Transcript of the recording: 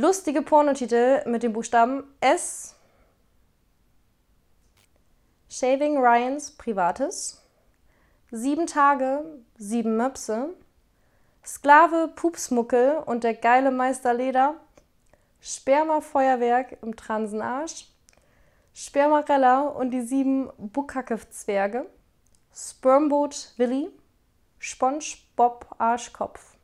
Lustige Pornotitel mit dem Buchstaben S. Shaving Ryans Privates. Sieben Tage, sieben Möpse. Sklave Pupsmuckel und der geile Meister Leder. Spermafeuerwerk im Transenarsch. Spermarella und die sieben Bukake-Zwerge. Spermboot Willi. SpongeBob Arschkopf.